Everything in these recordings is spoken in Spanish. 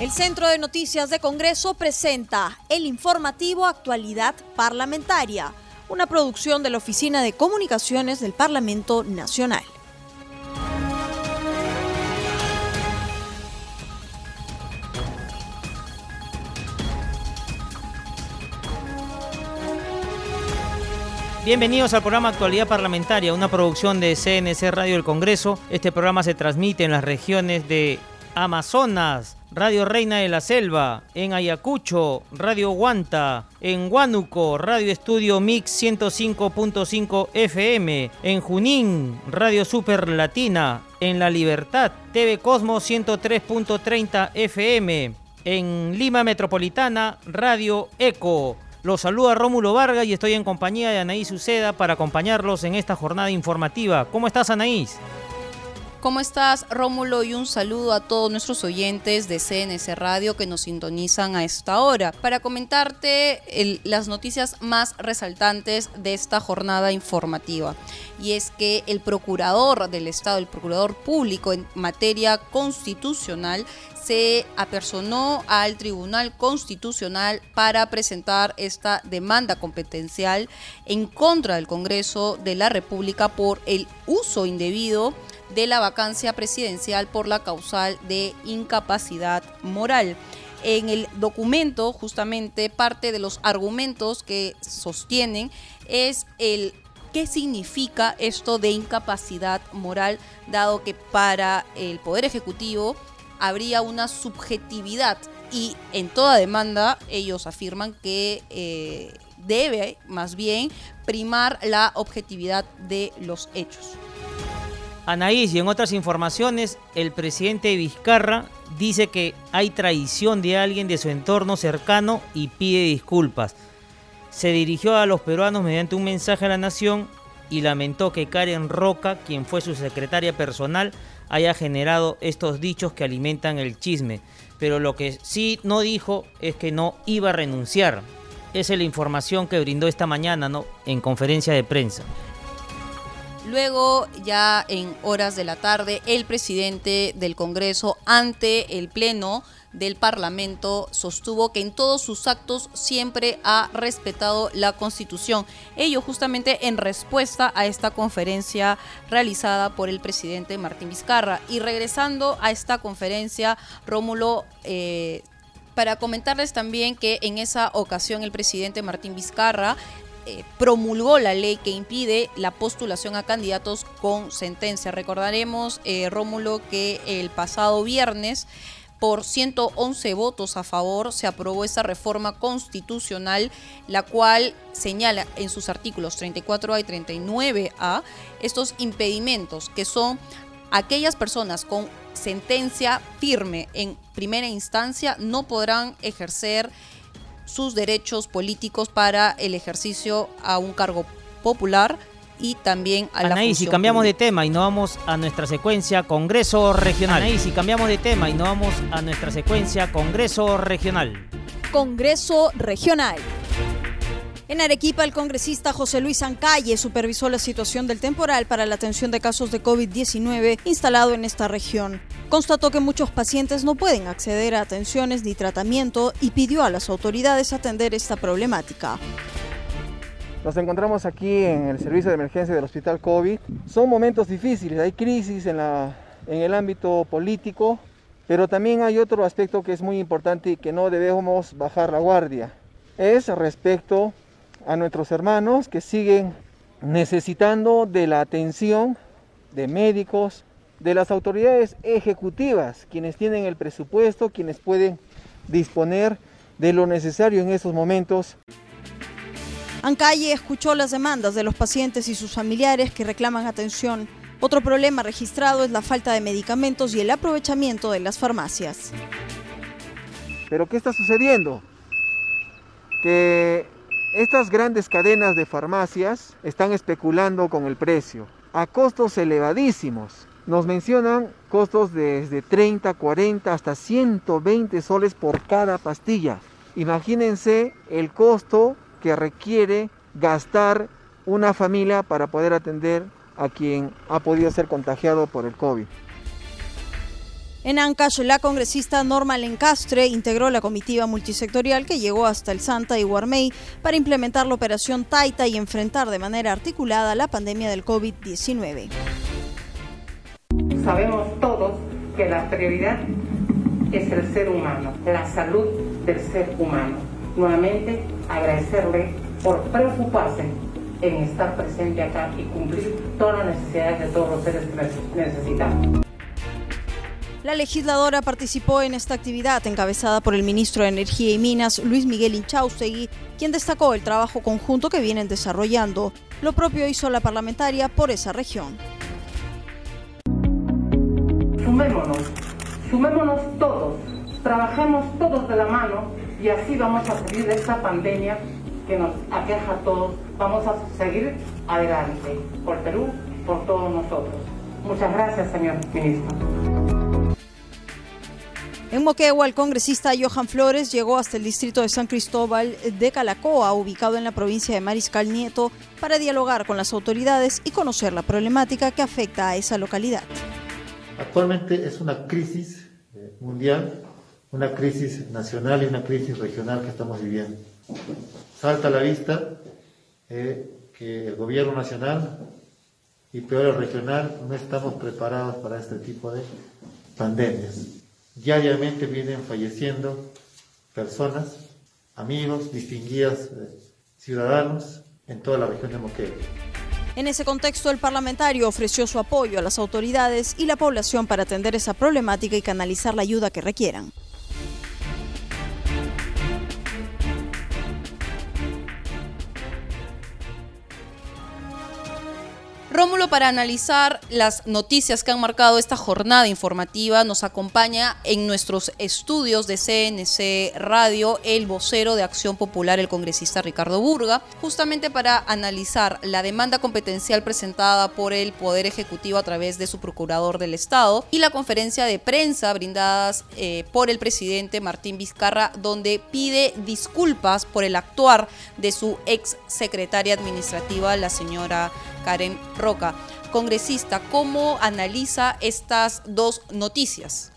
El Centro de Noticias de Congreso presenta el informativo Actualidad Parlamentaria, una producción de la Oficina de Comunicaciones del Parlamento Nacional. Bienvenidos al programa Actualidad Parlamentaria, una producción de CNC Radio del Congreso. Este programa se transmite en las regiones de Amazonas, Radio Reina de la Selva, en Ayacucho, Radio Guanta, en Huánuco, Radio Estudio Mix 105.5 FM, en Junín, Radio Super Latina, en La Libertad, TV Cosmo 103.30 FM, en Lima Metropolitana, Radio Eco. Los saluda Rómulo Vargas y estoy en compañía de Anaís Uceda para acompañarlos en esta jornada informativa. ¿Cómo estás, Anaís? ¿Cómo estás, Rómulo? Y un saludo a todos nuestros oyentes de CNC Radio que nos sintonizan a esta hora para comentarte las noticias más resaltantes de esta jornada informativa. Y es que el procurador del Estado, el procurador público en materia constitucional, se apersonó al Tribunal Constitucional para presentar esta demanda competencial en contra del Congreso de la República por el uso indebido de la vacancia presidencial por la causal de incapacidad moral. En el documento, justamente, parte de los argumentos que sostienen es el qué significa esto de incapacidad moral, dado que para el Poder Ejecutivo habría una subjetividad y en toda demanda ellos afirman que eh, debe más bien primar la objetividad de los hechos. Anaís, y en otras informaciones, el presidente Vizcarra dice que hay traición de alguien de su entorno cercano y pide disculpas. Se dirigió a los peruanos mediante un mensaje a la nación y lamentó que Karen Roca, quien fue su secretaria personal, haya generado estos dichos que alimentan el chisme. Pero lo que sí no dijo es que no iba a renunciar. Esa es la información que brindó esta mañana en conferencia de prensa. Luego, ya en horas de la tarde, el presidente del Congreso ante el Pleno del Parlamento sostuvo que en todos sus actos siempre ha respetado la Constitución. Ello justamente en respuesta a esta conferencia realizada por el presidente Martín Vizcarra. Y regresando a esta conferencia, Rómulo... Eh, para comentarles también que en esa ocasión el presidente Martín Vizcarra eh, promulgó la ley que impide la postulación a candidatos con sentencia. Recordaremos, eh, Rómulo, que el pasado viernes por 111 votos a favor se aprobó esta reforma constitucional, la cual señala en sus artículos 34A y 39A estos impedimentos que son aquellas personas con sentencia firme en primera instancia no podrán ejercer sus derechos políticos para el ejercicio a un cargo popular y también a Anaí, si cambiamos de tema y no vamos a nuestra secuencia Congreso Regional. Anaí, si cambiamos de tema y no vamos a nuestra secuencia Congreso Regional. Congreso Regional. En Arequipa, el congresista José Luis Ancalle supervisó la situación del temporal para la atención de casos de COVID-19 instalado en esta región. Constató que muchos pacientes no pueden acceder a atenciones ni tratamiento y pidió a las autoridades atender esta problemática. Nos encontramos aquí en el servicio de emergencia del Hospital COVID. Son momentos difíciles, hay crisis en, la, en el ámbito político, pero también hay otro aspecto que es muy importante y que no debemos bajar la guardia. Es respecto a nuestros hermanos que siguen necesitando de la atención de médicos, de las autoridades ejecutivas, quienes tienen el presupuesto, quienes pueden disponer de lo necesario en estos momentos Ancalle escuchó las demandas de los pacientes y sus familiares que reclaman atención. Otro problema registrado es la falta de medicamentos y el aprovechamiento de las farmacias. Pero ¿qué está sucediendo? Que estas grandes cadenas de farmacias están especulando con el precio a costos elevadísimos. Nos mencionan costos desde 30, 40 hasta 120 soles por cada pastilla. Imagínense el costo que requiere gastar una familia para poder atender a quien ha podido ser contagiado por el COVID. En Ancash, la congresista Norma Lencastre integró la comitiva multisectorial que llegó hasta el Santa y para implementar la operación Taita y enfrentar de manera articulada la pandemia del COVID-19. Sabemos todos que la prioridad es el ser humano, la salud del ser humano. Nuevamente agradecerle por preocuparse en estar presente acá y cumplir todas las necesidades de todos los seres que necesitamos. La legisladora participó en esta actividad encabezada por el ministro de Energía y Minas, Luis Miguel Inchaustegui, quien destacó el trabajo conjunto que vienen desarrollando. Lo propio hizo la parlamentaria por esa región. Sumémonos, sumémonos todos, trabajemos todos de la mano y así vamos a salir de esta pandemia que nos aqueja a todos. Vamos a seguir adelante por Perú, por todos nosotros. Muchas gracias, señor ministro. En Moquegua, el congresista Johan Flores llegó hasta el distrito de San Cristóbal de Calacoa, ubicado en la provincia de Mariscal Nieto, para dialogar con las autoridades y conocer la problemática que afecta a esa localidad. Actualmente es una crisis eh, mundial, una crisis nacional y una crisis regional que estamos viviendo. Salta a la vista eh, que el gobierno nacional y peor el regional no estamos preparados para este tipo de pandemias. Diariamente vienen falleciendo personas, amigos, distinguidas eh, ciudadanos en toda la región de Moquegua. En ese contexto, el parlamentario ofreció su apoyo a las autoridades y la población para atender esa problemática y canalizar la ayuda que requieran. Rómulo, para analizar las noticias que han marcado esta jornada informativa, nos acompaña en nuestros estudios de CNC Radio el vocero de Acción Popular, el congresista Ricardo Burga, justamente para analizar la demanda competencial presentada por el Poder Ejecutivo a través de su Procurador del Estado y la conferencia de prensa brindadas eh, por el presidente Martín Vizcarra, donde pide disculpas por el actuar de su ex secretaria administrativa, la señora Karen Congresista, ¿cómo analiza estas dos noticias?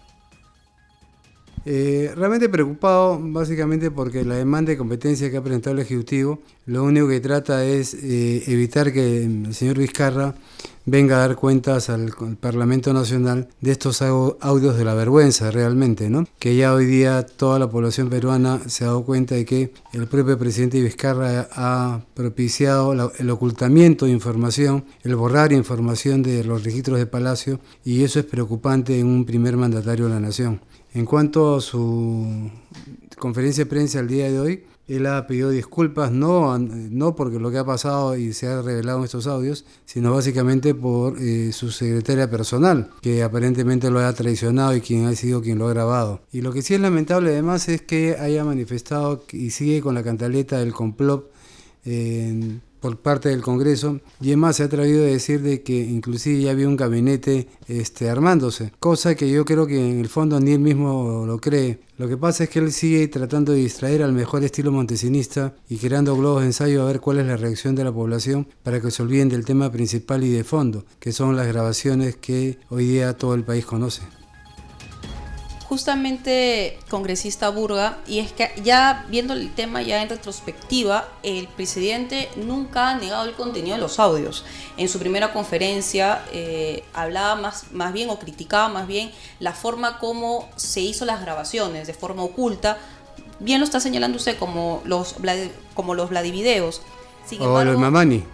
Eh, realmente preocupado básicamente porque la demanda de competencia que ha presentado el Ejecutivo lo único que trata es eh, evitar que el señor Vizcarra venga a dar cuentas al, Parlamento Nacional de estos audios de la vergüenza realmente, ¿no? Que ya hoy día toda la población peruana se ha dado cuenta de que el propio presidente Vizcarra ha propiciado el ocultamiento de información, el borrar información de los registros de Palacio y eso es preocupante en un primer mandatario de la nación. En cuanto a su conferencia de prensa el día de hoy, él ha pedido disculpas, no, no porque lo que ha pasado y se ha revelado en estos audios, sino básicamente por eh, su secretaria personal, que aparentemente lo ha traicionado y quien ha sido quien lo ha grabado. Y lo que sí es lamentable además es que haya manifestado y sigue con la cantaleta del complot por parte del Congreso y además se ha atrevido a decir de que inclusive ya había un gabinete este, armándose, cosa que yo creo que en el fondo ni él mismo lo cree. Lo que pasa es que él sigue tratando de distraer al mejor estilo montesinista y creando globos de ensayo a ver cuál es la reacción de la población para que se olviden del tema principal y de fondo, que son las grabaciones que hoy día todo el país conoce justamente congresista Burga, y es que ya viendo el tema ya en retrospectiva, el presidente nunca ha negado el contenido de los audios. En su primera conferencia eh, hablaba más, más bien o criticaba más bien la forma como se hizo las grabaciones, de forma oculta. Bien lo está señalando usted como los, como los Vladivideos. o los Mamani.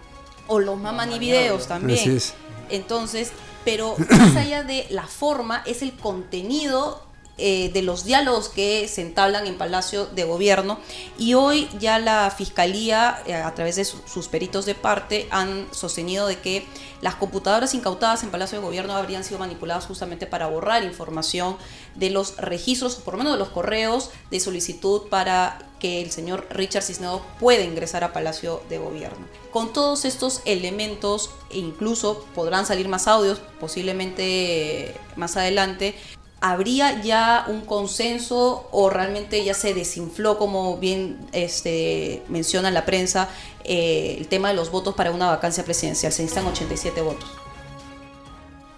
O los Mamani videos también. Entonces, pero más allá de la forma, es el contenido eh, de los diálogos que se entablan en Palacio de Gobierno y hoy ya la Fiscalía, eh, a través de sus peritos de parte, han sostenido de que las computadoras incautadas en Palacio de Gobierno habrían sido manipuladas justamente para borrar información de los registros, o por lo menos de los correos de solicitud para que el señor Richard Cisneros pueda ingresar a Palacio de Gobierno. Con todos estos elementos, e incluso podrán salir más audios, posiblemente más adelante, ¿habría ya un consenso o realmente ya se desinfló, como bien este, menciona la prensa, eh, el tema de los votos para una vacancia presidencial? Se necesitan 87 votos.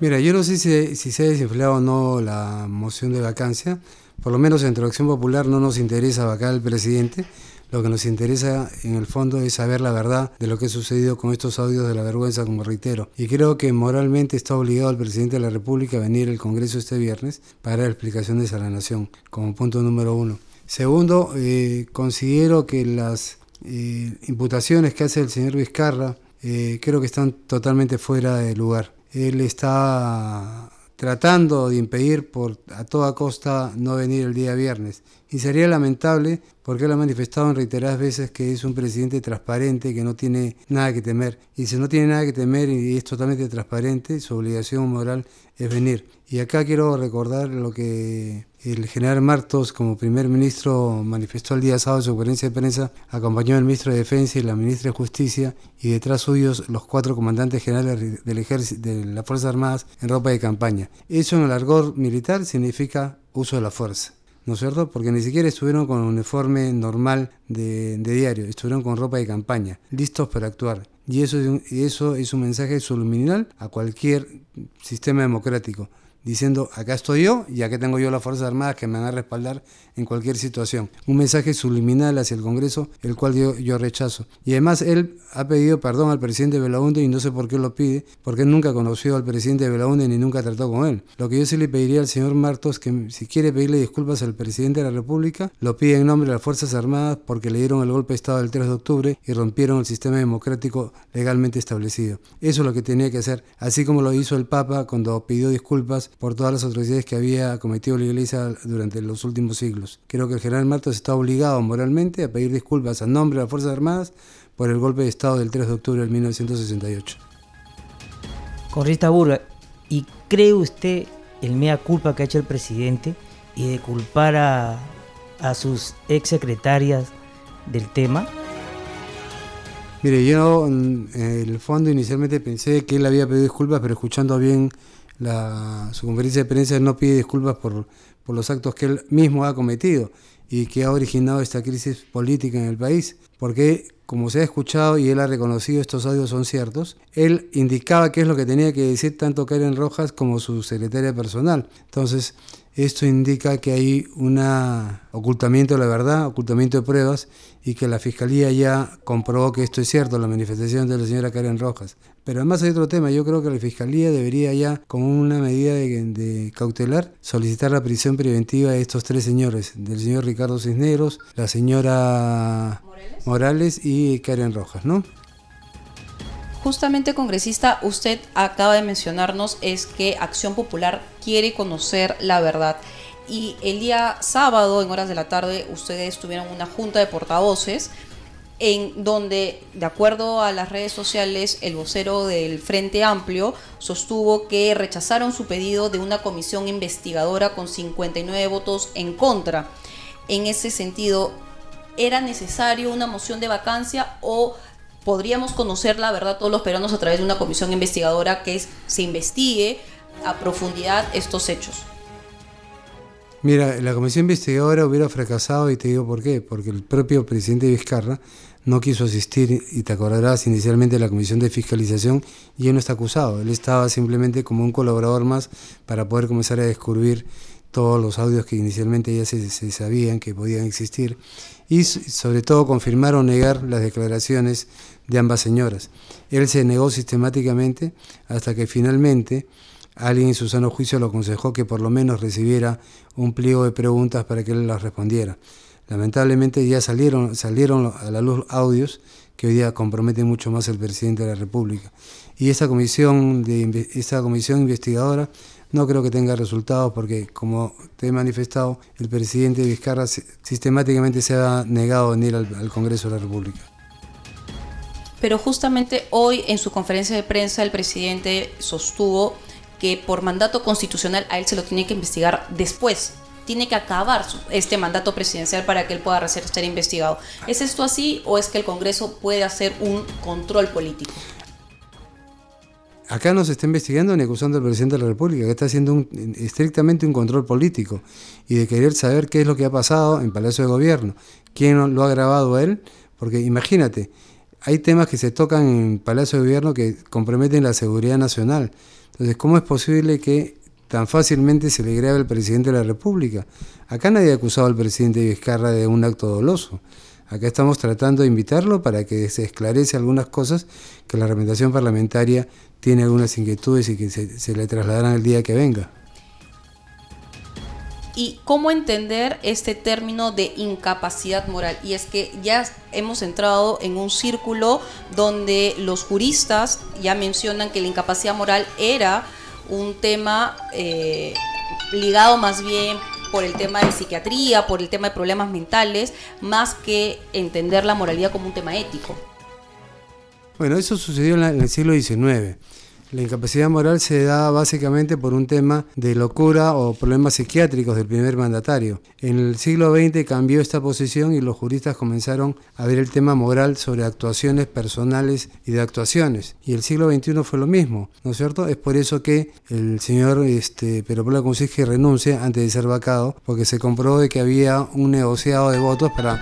Mira, yo no sé si, se ha desinflado o no la moción de vacancia. Por lo menos en Acción Popular no nos interesa vacar al presidente. Lo que nos interesa en el fondo es saber la verdad de lo que ha sucedido con estos audios de la vergüenza, como reitero. Y creo que moralmente está obligado el presidente de la República a venir al Congreso este viernes para dar explicaciones a la Nación, como punto número uno. Segundo, eh, considero que las eh, imputaciones que hace el señor Vizcarra eh, creo que están totalmente fuera de lugar. Él está tratando de impedir por a toda costa no venir el día viernes. Y sería lamentable porque él ha manifestado en reiteradas veces que es un presidente transparente, que no tiene nada que temer. Y si no tiene nada que temer y es totalmente transparente, su obligación moral es venir. Y acá quiero recordar lo que el general Martos, como primer ministro, manifestó el día sábado en su conferencia de prensa, acompañó al ministro de Defensa y la ministra de Justicia, y detrás suyos los cuatro comandantes generales del ejército, de las Fuerzas Armadas en ropa de campaña. Eso en el argor militar significa uso de la fuerza. ¿no es cierto? Porque ni siquiera estuvieron con un uniforme normal de, diario, estuvieron con ropa de campaña, listos para actuar. Y eso, y eso es un mensaje subliminal a cualquier sistema democrático diciendo acá estoy yo y acá tengo yo las Fuerzas Armadas que me van a respaldar en cualquier situación. Un mensaje subliminal hacia el Congreso, el cual yo, yo rechazo. Y además él ha pedido perdón al presidente Belaunde y no sé por qué lo pide, porque él nunca conoció al presidente Belaunde ni nunca trató con él. Lo que yo sí le pediría al señor Martos que si quiere pedirle disculpas al presidente de la República, lo pide en nombre de las Fuerzas Armadas porque le dieron el golpe de Estado del 3 de octubre y rompieron el sistema democrático legalmente establecido. Eso es lo que tenía que hacer, así como lo hizo el Papa cuando pidió disculpas por todas las atrocidades que había cometido la Iglesia durante los últimos siglos. Creo que el general Martos está obligado moralmente a pedir disculpas a nombre de las Fuerzas Armadas por el golpe de Estado del 3 de octubre de 1968. Corrista Burga, ¿y cree usted el mea culpa que ha hecho el presidente y de culpar a, a sus ex secretarias del tema? Mire, yo en el fondo inicialmente pensé que él había pedido disculpas, pero escuchando bien la, su conferencia de prensa no pide disculpas por, por los actos que él mismo ha cometido y que ha originado esta crisis política en el país, porque como se ha escuchado y él ha reconocido estos audios son ciertos, él indicaba qué es lo que tenía que decir tanto Karen Rojas como su secretaria personal. Entonces, esto indica que hay un ocultamiento de la verdad, ocultamiento de pruebas y que la Fiscalía ya comprobó que esto es cierto, la manifestación de la señora Karen Rojas. Pero además hay otro tema, yo creo que la Fiscalía debería ya, como una medida de, cautelar, solicitar la prisión preventiva de estos tres señores, del señor Ricardo Cisneros, la señora Morales, Morales y Karen Rojas, ¿no? Justamente, congresista, usted acaba de mencionarnos es que Acción Popular quiere conocer la verdad. Y el día sábado, en horas de la tarde, ustedes tuvieron una junta de portavoces en donde, de acuerdo a las redes sociales, el vocero del Frente Amplio sostuvo que rechazaron su pedido de una comisión investigadora con 59 votos en contra. En ese sentido, ¿era necesario una moción de vacancia o podríamos conocer la verdad todos los peruanos a través de una comisión investigadora que se investigue a profundidad estos hechos? Mira, la comisión investigadora hubiera fracasado y te digo por qué, porque el propio presidente Vizcarra no quiso asistir y te acordarás inicialmente de la comisión de fiscalización y él no está acusado, él estaba simplemente como un colaborador más para poder comenzar a descubrir todos los audios que inicialmente ya se, sabían que podían existir y sobre todo confirmar o negar las declaraciones de ambas señoras. Él se negó sistemáticamente hasta que finalmente alguien en su sano juicio lo aconsejó que por lo menos recibiera un pliego de preguntas para que él las respondiera. Lamentablemente ya salieron, salieron a la luz audios que hoy día comprometen mucho más al presidente de la República. Y esa comisión, de, esa comisión investigadora no creo que tenga resultados porque, como te he manifestado, el presidente Vizcarra sistemáticamente se ha negado a venir al, al Congreso de la República. Pero justamente hoy en su conferencia de prensa el presidente sostuvo que por mandato constitucional a él se lo tiene que investigar después. Tiene que acabar este mandato presidencial para que él pueda ser investigado. ¿Es esto así o es que el Congreso puede hacer un control político? Acá no se está investigando ni acusando al presidente de la República, que está haciendo estrictamente un control político y de querer saber qué es lo que ha pasado en Palacio de Gobierno, quién lo ha grabado él, porque imagínate, hay temas que se tocan en Palacio de Gobierno que comprometen la seguridad nacional. Entonces, ¿cómo es posible que tan fácilmente se le grabe al presidente de la República? Acá nadie ha acusado al presidente Vizcarra de un acto doloso. Acá estamos tratando de invitarlo para que se esclarece algunas cosas que la representación parlamentaria tiene algunas inquietudes y que se, le trasladarán el día que venga y cómo entender este término de incapacidad moral. Y es que ya hemos entrado en un círculo donde los juristas ya mencionan que la incapacidad moral era un tema eh, ligado más bien por el tema de psiquiatría, por el tema de problemas mentales, más que entender la moralidad como un tema ético. Bueno, eso sucedió en el siglo XIX. La incapacidad moral se da básicamente por un tema de locura o problemas psiquiátricos del primer mandatario. En el siglo XX cambió esta posición y los juristas comenzaron a ver el tema moral sobre actuaciones personales y de actuaciones. Y el siglo XXI fue lo mismo, ¿no es cierto? Es por eso que el señor este, Peropola Consigue renuncia antes de ser vacado, porque se comprobó de que había un negociado de votos para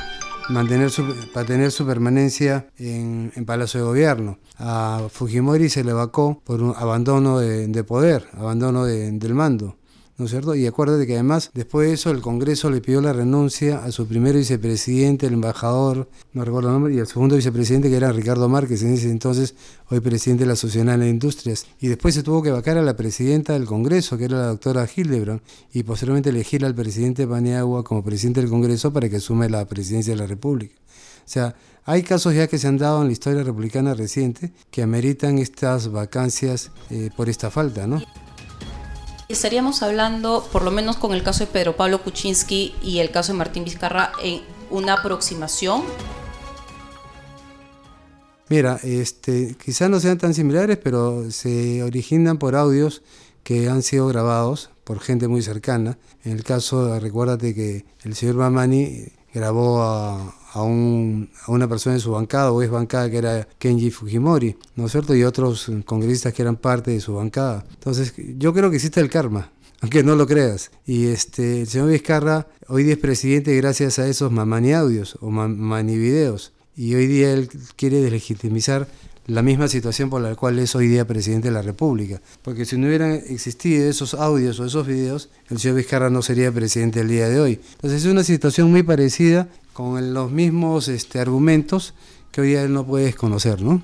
mantener su, para tener su permanencia en, en, Palacio de Gobierno. A Fujimori se le vacó por un abandono de, poder, abandono del mando. ¿No es cierto? Y acuérdate que además, después de eso, el Congreso le pidió la renuncia a su primer vicepresidente, el embajador, no recuerdo el nombre, y al segundo vicepresidente, que era Ricardo Márquez, en ese entonces, hoy presidente de la Sociedad de Industrias. Y después se tuvo que vacar a la presidenta del Congreso, que era la doctora Hildebrand, y posteriormente elegir al presidente Paniagua como presidente del Congreso para que asume la presidencia de la República. O sea, hay casos ya que se han dado en la historia republicana reciente que ameritan estas vacancias eh, por esta falta, ¿no? Estaríamos hablando, por lo menos con el caso de Pedro Pablo Kuczynski y el caso de Martín Vizcarra, en una aproximación. Mira, este, quizás no sean tan similares, pero se originan por audios que han sido grabados por gente muy cercana. En el caso, recuérdate que el señor Mamani grabó a, a, un, a, una persona de su bancada o es bancada que era Kenji Fujimori, ¿no es cierto? Y otros congresistas que eran parte de su bancada. Entonces, yo creo que existe el karma, aunque no lo creas. Y este, el señor Vizcarra hoy día es presidente gracias a esos mamani audios o mamani videos. Y hoy día él quiere deslegitimizar la misma situación por la cual es hoy día presidente de la República. Porque si no hubieran existido esos audios o esos videos, el señor Vizcarra no sería presidente el día de hoy. Entonces es una situación muy parecida con los mismos este, argumentos que hoy día no puede desconocer, ¿no?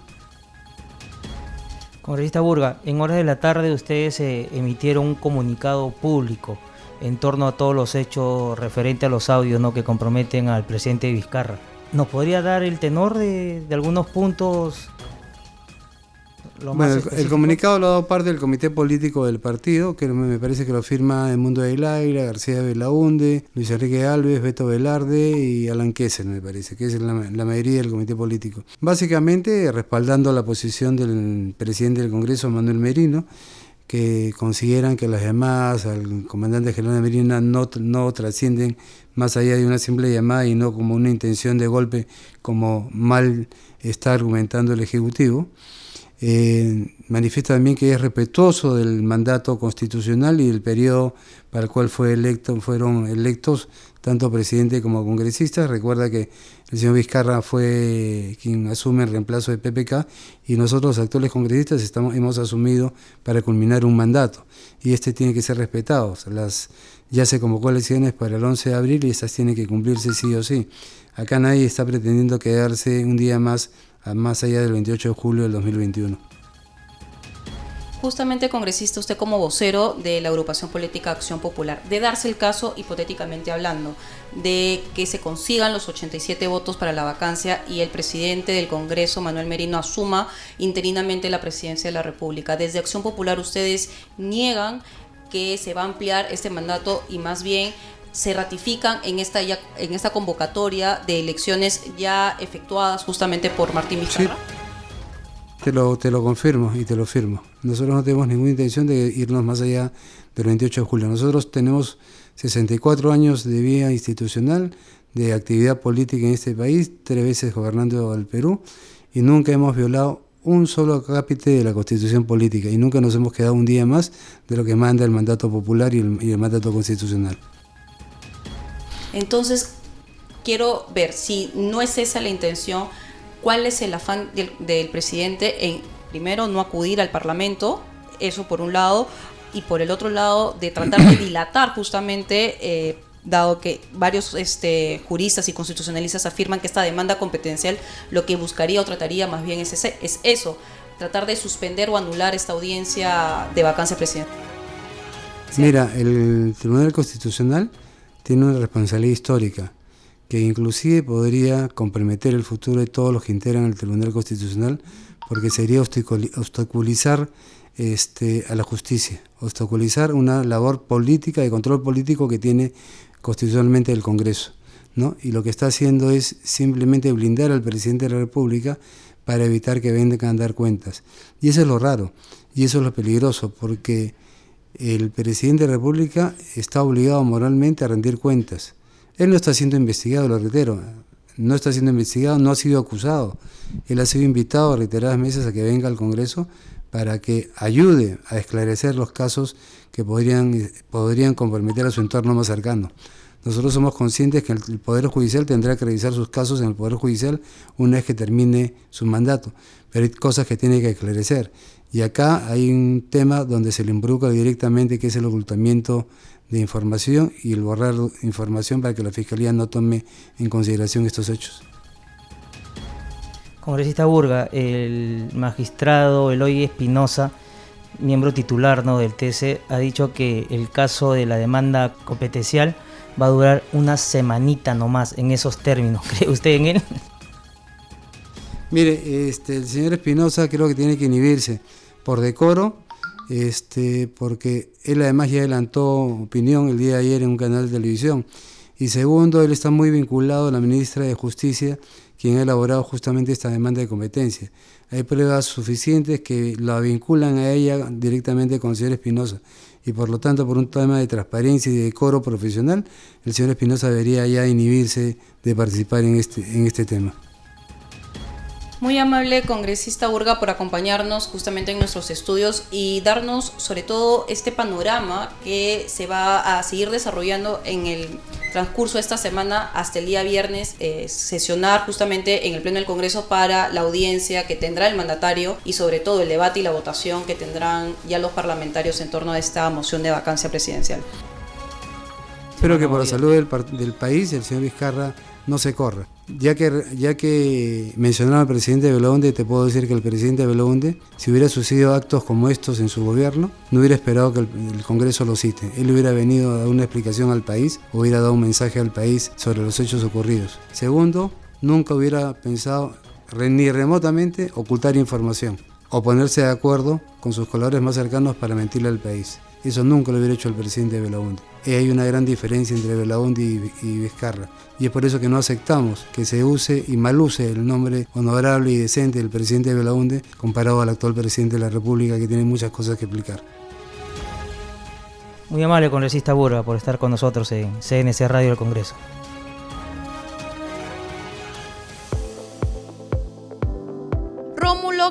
Congresista Burga, en horas de la tarde ustedes eh, emitieron un comunicado público en torno a todos los hechos referentes a los audios ¿no? que comprometen al presidente Vizcarra. ¿Nos podría dar el tenor de algunos puntos bueno, el, comunicado lo ha dado parte del comité político del partido, que me parece que lo firma el Mundo Aire, García Belaunde, Luis Enrique Alves, Beto Velarde y Alan Kessel, me parece, que es la, mayoría del comité político. Básicamente respaldando la posición del presidente del Congreso, Manuel Merino, que consideran que las llamadas al comandante general de Merino no, no trascienden más allá de una simple llamada y no como una intención de golpe, como mal está argumentando el Ejecutivo. Eh, manifiesta también que es respetuoso del mandato constitucional y del periodo para el cual fue electo, fueron electos tanto presidente como congresistas. Recuerda que el señor Vizcarra fue quien asume el reemplazo de PPK y nosotros los actuales congresistas estamos, hemos asumido para culminar un mandato y este tiene que ser respetado. Las, ya se convocó elecciones para el 11 de abril y estas tienen que cumplirse sí o sí. Acá nadie está pretendiendo quedarse un día más más allá del 28 de julio del 2021. Justamente, congresista, usted como vocero de la agrupación política Acción Popular, de darse el caso, hipotéticamente hablando, de que se consigan los 87 votos para la vacancia y el presidente del Congreso, Manuel Merino, asuma interinamente la presidencia de la República. Desde Acción Popular ustedes niegan que se va a ampliar este mandato y más bien se ratifican en esta, en esta convocatoria de elecciones ya efectuadas justamente por Martín Vizcarra? Te lo, te lo confirmo y te lo firmo. Nosotros no tenemos ninguna intención de irnos más allá del 28 de julio. Nosotros tenemos 64 años de vida institucional, de actividad política en este país, tres veces gobernando el Perú y nunca hemos violado un solo cápite de la constitución política y nunca nos hemos quedado un día más de lo que manda el mandato popular y el, y el mandato constitucional. Entonces, quiero ver si no es esa la intención, cuál es el afán del, presidente en, primero, no acudir al Parlamento, eso por un lado, y por el otro lado de tratar de dilatar justamente... Eh, dado que varios este, juristas y constitucionalistas afirman que esta demanda competencial lo que buscaría o trataría más bien es, ese, es eso, tratar de suspender o anular esta audiencia de vacancia presidencial. Mira, el Tribunal Constitucional tiene una responsabilidad histórica que inclusive podría comprometer el futuro de todos los que integran el Tribunal Constitucional porque sería obstaculizar este, a la justicia, obstaculizar una labor política, de control político que tiene constitucionalmente el Congreso. ¿no? Y lo que está haciendo es simplemente blindar al presidente de la República para evitar que vengan a dar cuentas. Y eso es lo raro, y eso es lo peligroso, porque el presidente de la República está obligado moralmente a rendir cuentas. Él no está siendo investigado, lo reitero, no está siendo investigado, no ha sido acusado. Él ha sido invitado a reiteradas meses a que venga al Congreso para que ayude a esclarecer los casos que podrían, podrían comprometer a su entorno más cercano. Nosotros somos conscientes que el Poder Judicial tendrá que revisar sus casos en el Poder Judicial una vez que termine su mandato, pero hay cosas que tiene que esclarecer. Y acá hay un tema donde se le involucra directamente, que es el ocultamiento de información y el borrar información para que la Fiscalía no tome en consideración estos hechos. Congresista Burga, el magistrado Eloy Espinosa, miembro titular ¿no? del TC, ha dicho que el caso de la demanda competencial va a durar una semanita nomás en esos términos. ¿Cree usted en él? Mire, este, el señor Espinosa creo que tiene que inhibirse por decoro, este, porque él además ya adelantó opinión el día de ayer en un canal de televisión. Y segundo, él está muy vinculado a la ministra de Justicia, quien ha elaborado justamente esta demanda de competencia. Hay pruebas suficientes que la vinculan a ella directamente con el señor Espinosa y por lo tanto por un tema de transparencia y de decoro profesional, el señor Espinosa debería ya inhibirse de participar en este, en este tema. Muy amable congresista Burga por acompañarnos justamente en nuestros estudios y darnos sobre todo este panorama que se va a seguir desarrollando en el transcurso de esta semana hasta el día viernes, eh, sesionar justamente en el Pleno del Congreso para la audiencia que tendrá el mandatario y sobre todo el debate y la votación que tendrán ya los parlamentarios en torno a esta moción de vacancia presidencial. Espero que por la salud del, del país el señor Vizcarra no se corra. Ya que, ya que mencionaba al presidente Belaunde, te puedo decir que el presidente Belaunde, si hubiera sucedido actos como estos en su gobierno, no hubiera esperado que el, Congreso lo cite. Él hubiera venido a dar una explicación al país, hubiera dado un mensaje al país sobre los hechos ocurridos. Segundo, nunca hubiera pensado ni remotamente ocultar información o ponerse de acuerdo con sus colores más cercanos para mentirle al país. Eso nunca lo hubiera hecho el presidente Belaunde. Y hay una gran diferencia entre Belaunde y, Vizcarra. Y es por eso que no aceptamos que se use y mal use el nombre honorable y decente del presidente Belaunde comparado al actual presidente de la República que tiene muchas cosas que explicar. Muy amable congresista Burga por estar con nosotros en CNC Radio del Congreso.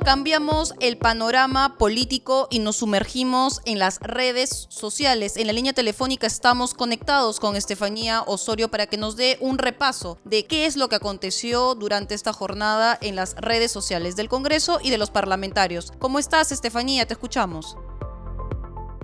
Cambiamos el panorama político y nos sumergimos en las redes sociales. En la línea telefónica estamos conectados con Estefanía Osorio para que nos dé un repaso de qué es lo que aconteció durante esta jornada en las redes sociales del Congreso y de los parlamentarios. ¿Cómo estás, Estefanía? Te escuchamos.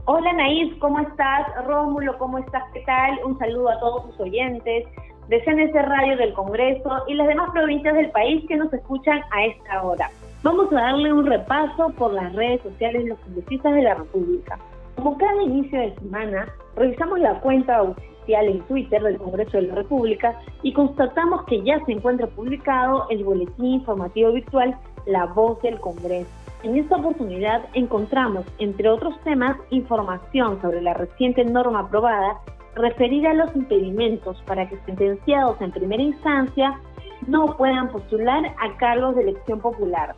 Hola, Naís, ¿cómo estás? Rómulo, ¿cómo estás? ¿Qué tal? Un saludo a todos sus oyentes de CNC Radio del Congreso y las demás provincias del país que nos escuchan a esta hora. Vamos a darle un repaso por las redes sociales de los congresistas de la República. Como cada inicio de semana, revisamos la cuenta oficial en Twitter del Congreso de la República y constatamos que ya se encuentra publicado el boletín informativo virtual La Voz del Congreso. En esta oportunidad encontramos, entre otros temas, información sobre la reciente norma aprobada referida a los impedimentos para que sentenciados en primera instancia no puedan postular a cargos de elección popular.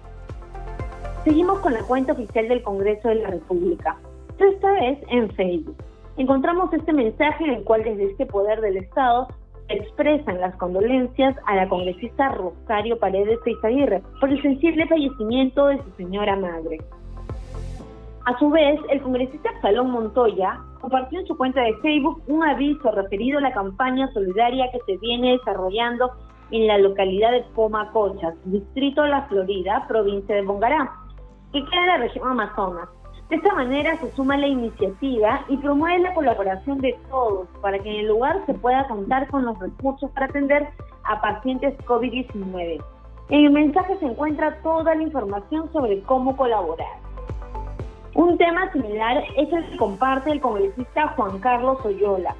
Seguimos con la cuenta oficial del Congreso de la República, esta vez en Facebook. Encontramos este mensaje en el cual desde este poder del Estado expresan las condolencias a la congresista Rosario Paredes Aguirre por el sensible fallecimiento de su señora madre. A su vez, el congresista Salón Montoya compartió en su cuenta de Facebook un aviso referido a la campaña solidaria que se viene desarrollando en la localidad de Pomacochas, distrito de la Florida, provincia de Bongará que queda en la región Amazonas, De esta manera se suma la iniciativa y promueve la colaboración de todos para que en el lugar se pueda contar con los recursos para atender a pacientes COVID-19. En el mensaje se encuentra toda la información sobre cómo colaborar. Un tema similar es el que comparte el congresista Juan Carlos Oyola,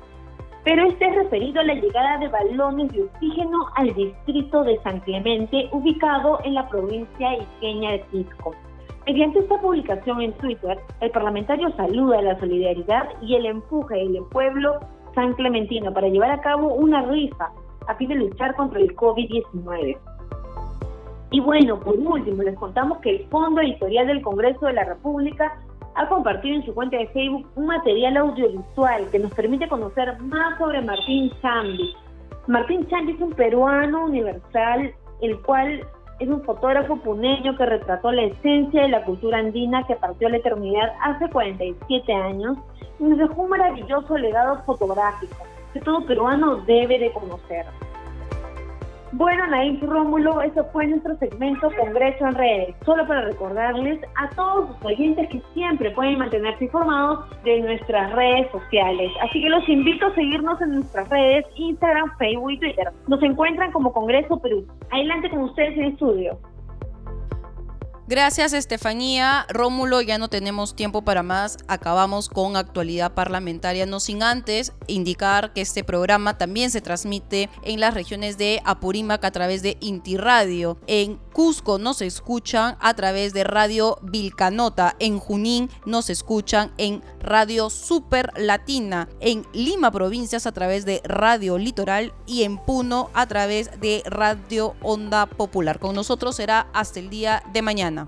pero este es referido a la llegada de balones de oxígeno al distrito de San Clemente, ubicado en la provincia isqueña de Cisco. Mediante esta publicación en Twitter, el parlamentario saluda la solidaridad y el empuje del pueblo san clementino para llevar a cabo una rifa a fin de luchar contra el COVID-19. Y bueno, por último, les contamos que el Fondo Editorial del Congreso de la República ha compartido en su cuenta de Facebook un material audiovisual que nos permite conocer más sobre Martín Chambi. Martín Chambi es un peruano universal, el cual es un fotógrafo puneño que retrató la esencia de la cultura andina que partió a la eternidad hace 47 años y nos dejó un maravilloso legado fotográfico que todo peruano debe de conocer. Bueno, Naif Rómulo, eso fue nuestro segmento Congreso en Redes. Solo para recordarles a todos los oyentes que siempre pueden mantenerse informados de nuestras redes sociales. Así que los invito a seguirnos en nuestras redes, Instagram, Facebook y Twitter. Nos encuentran como Congreso Perú. Adelante con ustedes en estudio. Gracias, Estefanía. Rómulo, ya no tenemos tiempo para más. Acabamos con actualidad parlamentaria, no sin antes indicar que este programa también se transmite en las regiones de Apurímac a través de Inti Radio. En Cusco nos escuchan a través de Radio Vilcanota. En Junín nos escuchan en Radio Super Latina. En Lima, provincias, a través de Radio Litoral. Y en Puno, a través de Radio Onda Popular. Con nosotros será hasta el día de mañana.